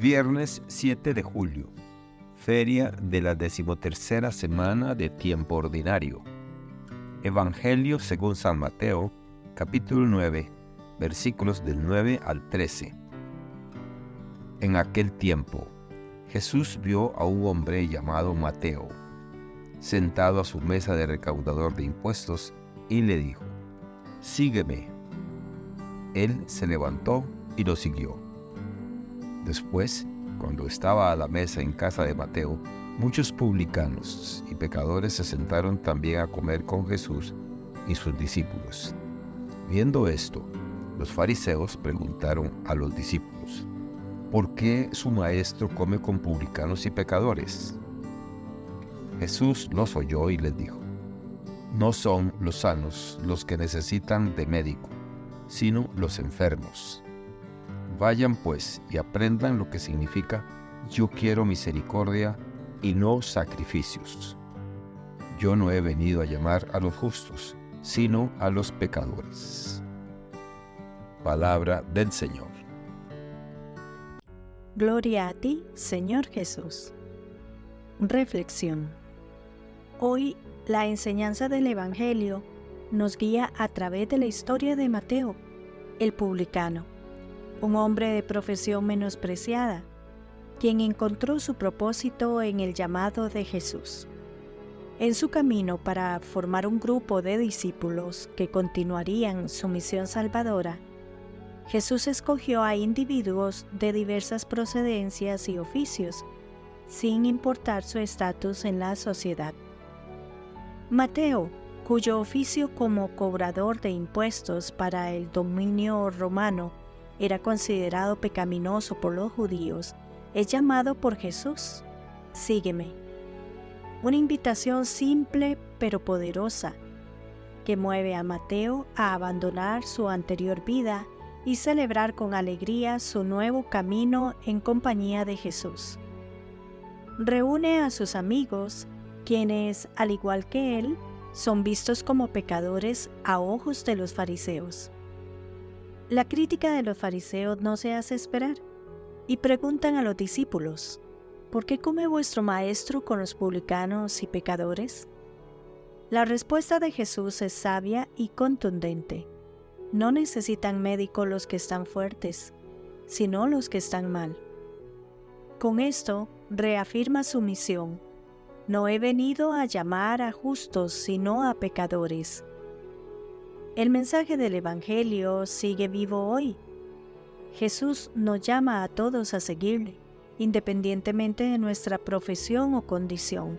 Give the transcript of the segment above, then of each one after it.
Viernes 7 de julio, feria de la decimotercera semana de tiempo ordinario. Evangelio según San Mateo, capítulo 9, versículos del 9 al 13. En aquel tiempo, Jesús vio a un hombre llamado Mateo, sentado a su mesa de recaudador de impuestos, y le dijo, Sígueme. Él se levantó y lo siguió. Después, cuando estaba a la mesa en casa de Mateo, muchos publicanos y pecadores se sentaron también a comer con Jesús y sus discípulos. Viendo esto, los fariseos preguntaron a los discípulos, ¿por qué su maestro come con publicanos y pecadores? Jesús los oyó y les dijo, no son los sanos los que necesitan de médico, sino los enfermos. Vayan pues y aprendan lo que significa yo quiero misericordia y no sacrificios. Yo no he venido a llamar a los justos, sino a los pecadores. Palabra del Señor. Gloria a ti, Señor Jesús. Reflexión. Hoy la enseñanza del Evangelio nos guía a través de la historia de Mateo, el publicano un hombre de profesión menospreciada, quien encontró su propósito en el llamado de Jesús. En su camino para formar un grupo de discípulos que continuarían su misión salvadora, Jesús escogió a individuos de diversas procedencias y oficios, sin importar su estatus en la sociedad. Mateo, cuyo oficio como cobrador de impuestos para el dominio romano era considerado pecaminoso por los judíos, es llamado por Jesús, sígueme. Una invitación simple pero poderosa que mueve a Mateo a abandonar su anterior vida y celebrar con alegría su nuevo camino en compañía de Jesús. Reúne a sus amigos, quienes, al igual que él, son vistos como pecadores a ojos de los fariseos. La crítica de los fariseos no se hace esperar y preguntan a los discípulos, ¿por qué come vuestro maestro con los publicanos y pecadores? La respuesta de Jesús es sabia y contundente. No necesitan médico los que están fuertes, sino los que están mal. Con esto reafirma su misión. No he venido a llamar a justos, sino a pecadores. El mensaje del Evangelio sigue vivo hoy. Jesús nos llama a todos a seguirle, independientemente de nuestra profesión o condición.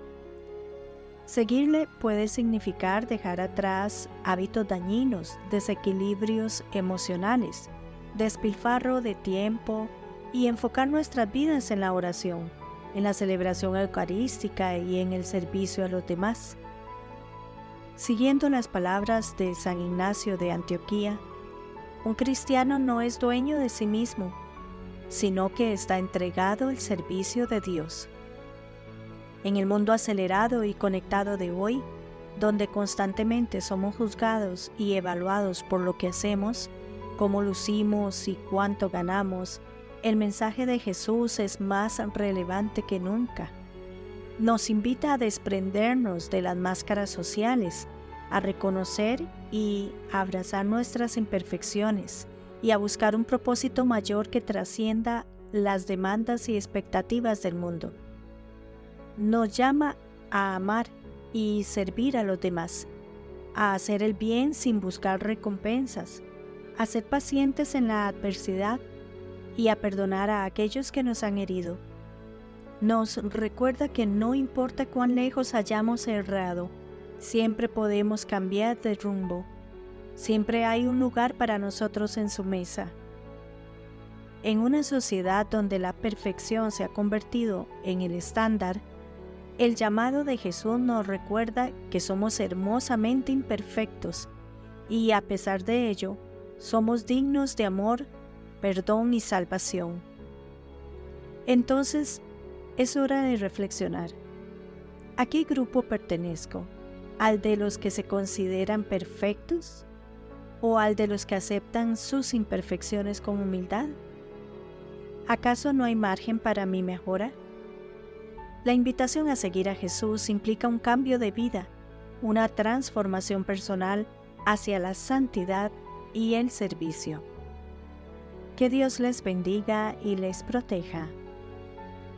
Seguirle puede significar dejar atrás hábitos dañinos, desequilibrios emocionales, despilfarro de tiempo y enfocar nuestras vidas en la oración, en la celebración eucarística y en el servicio a los demás. Siguiendo las palabras de San Ignacio de Antioquía, un cristiano no es dueño de sí mismo, sino que está entregado al servicio de Dios. En el mundo acelerado y conectado de hoy, donde constantemente somos juzgados y evaluados por lo que hacemos, cómo lucimos y cuánto ganamos, el mensaje de Jesús es más relevante que nunca nos invita a desprendernos de las máscaras sociales, a reconocer y abrazar nuestras imperfecciones y a buscar un propósito mayor que trascienda las demandas y expectativas del mundo. Nos llama a amar y servir a los demás, a hacer el bien sin buscar recompensas, a ser pacientes en la adversidad y a perdonar a aquellos que nos han herido nos recuerda que no importa cuán lejos hayamos errado, siempre podemos cambiar de rumbo. Siempre hay un lugar para nosotros en su mesa. En una sociedad donde la perfección se ha convertido en el estándar, el llamado de Jesús nos recuerda que somos hermosamente imperfectos y a pesar de ello, somos dignos de amor, perdón y salvación. Entonces, es hora de reflexionar. ¿A qué grupo pertenezco? ¿Al de los que se consideran perfectos? ¿O al de los que aceptan sus imperfecciones con humildad? ¿Acaso no hay margen para mi mejora? La invitación a seguir a Jesús implica un cambio de vida, una transformación personal hacia la santidad y el servicio. Que Dios les bendiga y les proteja.